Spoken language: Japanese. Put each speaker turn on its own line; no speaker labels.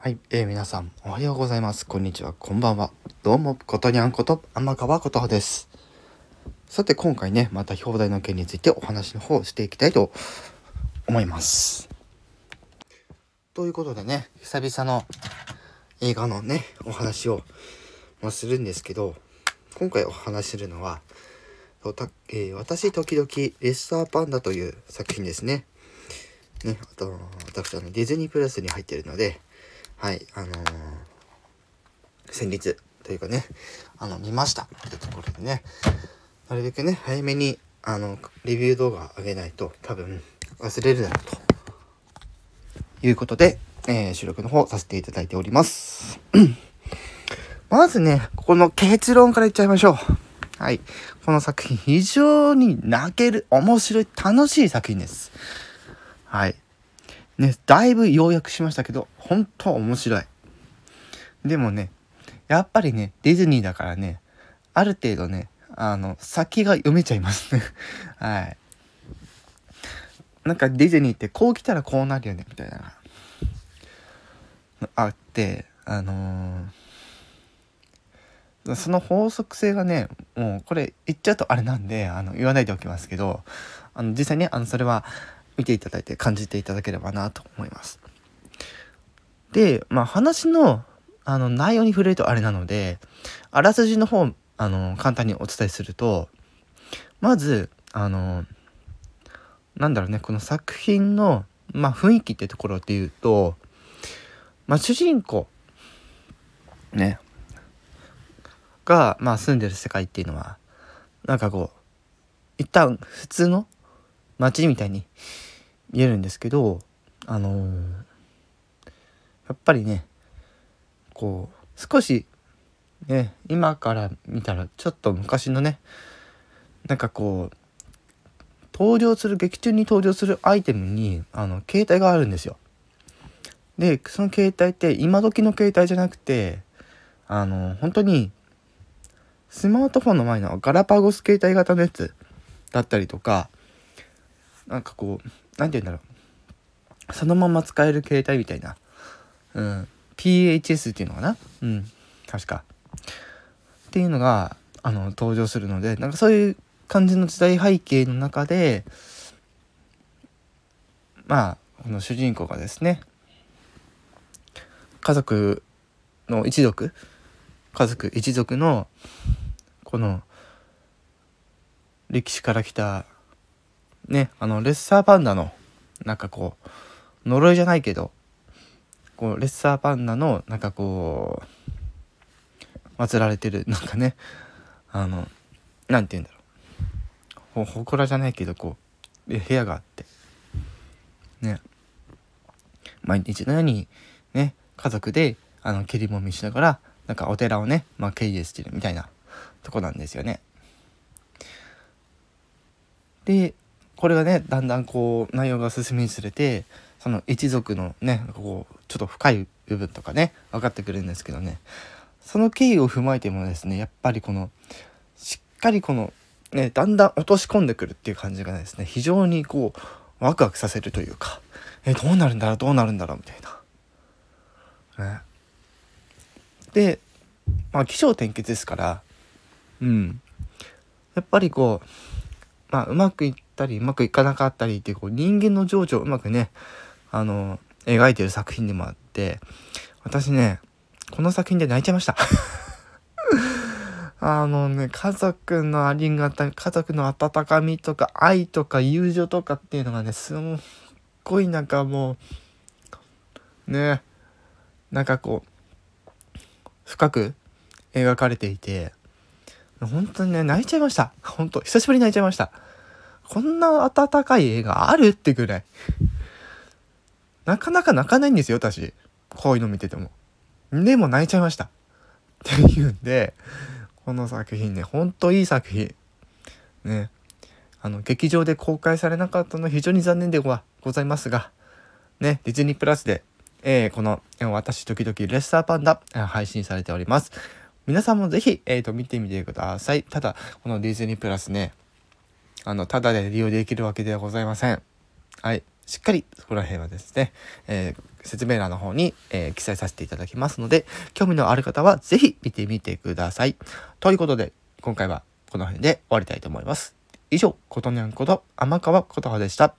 はい、えー、皆さんおはようございます。こんにちは、こんばんは。どうも、ことにゃんこと天川ことです。さて、今回ね、また表題の件についてお話の方をしていきたいと思います。ということでね、久々の映画のね、お話を、まあ、するんですけど、今回お話しするのは、えー、私時々レッサーパンダという作品ですね。ね、あと、私あのディズニープラスに入ってるので、はい、あのー、先日というかね、あの、見ましたってところでね、なるべくね、早めに、あの、レビュー動画上げないと多分忘れるだろうということで、えー、収録の方させていただいております。まずね、ここの結論から言っちゃいましょう。はい。この作品、非常に泣ける、面白い、楽しい作品です。はい。ね、だいぶ要約しましたけど、本当面白い。でもね、やっぱりね、ディズニーだからね、ある程度ね、あの、先が読めちゃいますね。はい。なんかディズニーってこう来たらこうなるよね、みたいな。あって、あのー、その法則性がね、もうこれ言っちゃうとあれなんで、あの、言わないでおきますけど、あの、実際ね、あの、それは、見ていただいて感じていただければなと思います。で、まあ話のあの内容に触れるとあれなので、あらすじの方、あの、簡単にお伝えすると、まず、あの、なんだろうね、この作品の、まあ、雰囲気ってところで言うと、まあ、主人公、ね、が、まあ、住んでる世界っていうのは、なんかこう、一旦普通の街みたいに見えるんですけどあのー、やっぱりねこう少しね今から見たらちょっと昔のねなんかこう登場する劇中に登場するアイテムにあの携帯があるんですよ。でその携帯って今時の携帯じゃなくてあの本当にスマートフォンの前のガラパゴス携帯型のやつだったりとかなんかこう何て言うんだろう。そのまま使える携帯みたいな、うん、PHS っていうのかな？うん。確か。っていうのがあの登場するのでなんかそういう感じの時代背景の中でまあこの主人公がですね家族の一族家族一族のこの歴史から来たね、あの、レッサーパンダの、なんかこう、呪いじゃないけど、こう、レッサーパンダの、なんかこう、祀られてる、なんかね、あの、なんて言うんだろう。ほ、祠じゃないけど、こう、部屋があって、ね、毎日のように、ね、家族で、あの、切りもみしながら、なんかお寺をね、まあ、経営してるみたいなとこなんですよね。で、これがねだんだんこう内容が進みにつれてその一族のねこうちょっと深い部分とかね分かってくるんですけどね。その経緯を踏まえてもですねやっぱりこのしっかりこのねだんだん落とし込んでくるっていう感じがですね非常にこうワクワクさせるというかえどうなるんだろうどうなるんだろうみたいな。ね、でまあ起承転結ですからうん。やっぱりこうまあうまくいってったりうまくいかなかったりっていうこう人間の情緒をうまくねあの描いてる作品でもあって私ねこの作品で泣いちゃいました。あのね家族のありがた家族の温かみとか愛とか友情とかっていうのがねすっごいなんかもうねなんかこう深く描かれていて本当にね泣いちゃいました。本当久しぶりに泣いちゃいました。こんな温かい映画あるってぐらい。なかなか泣かないんですよ、私。こういうの見てても。でも泣いちゃいました。っていうんで、この作品ね、ほんといい作品。ね。あの、劇場で公開されなかったのは非常に残念ではございますが、ね、ディズニープラスで、えー、この、私時々レッサーパンダ、配信されております。皆さんもぜひ、えー、と、見てみてください。ただ、このディズニープラスね、あの、ただで利用できるわけではございません。はい。しっかりそこら辺はですね、えー、説明欄の方に、えー、記載させていただきますので、興味のある方は是非見てみてください。ということで、今回はこの辺で終わりたいと思います。以上、ことにゃんこと天川琴葉でした。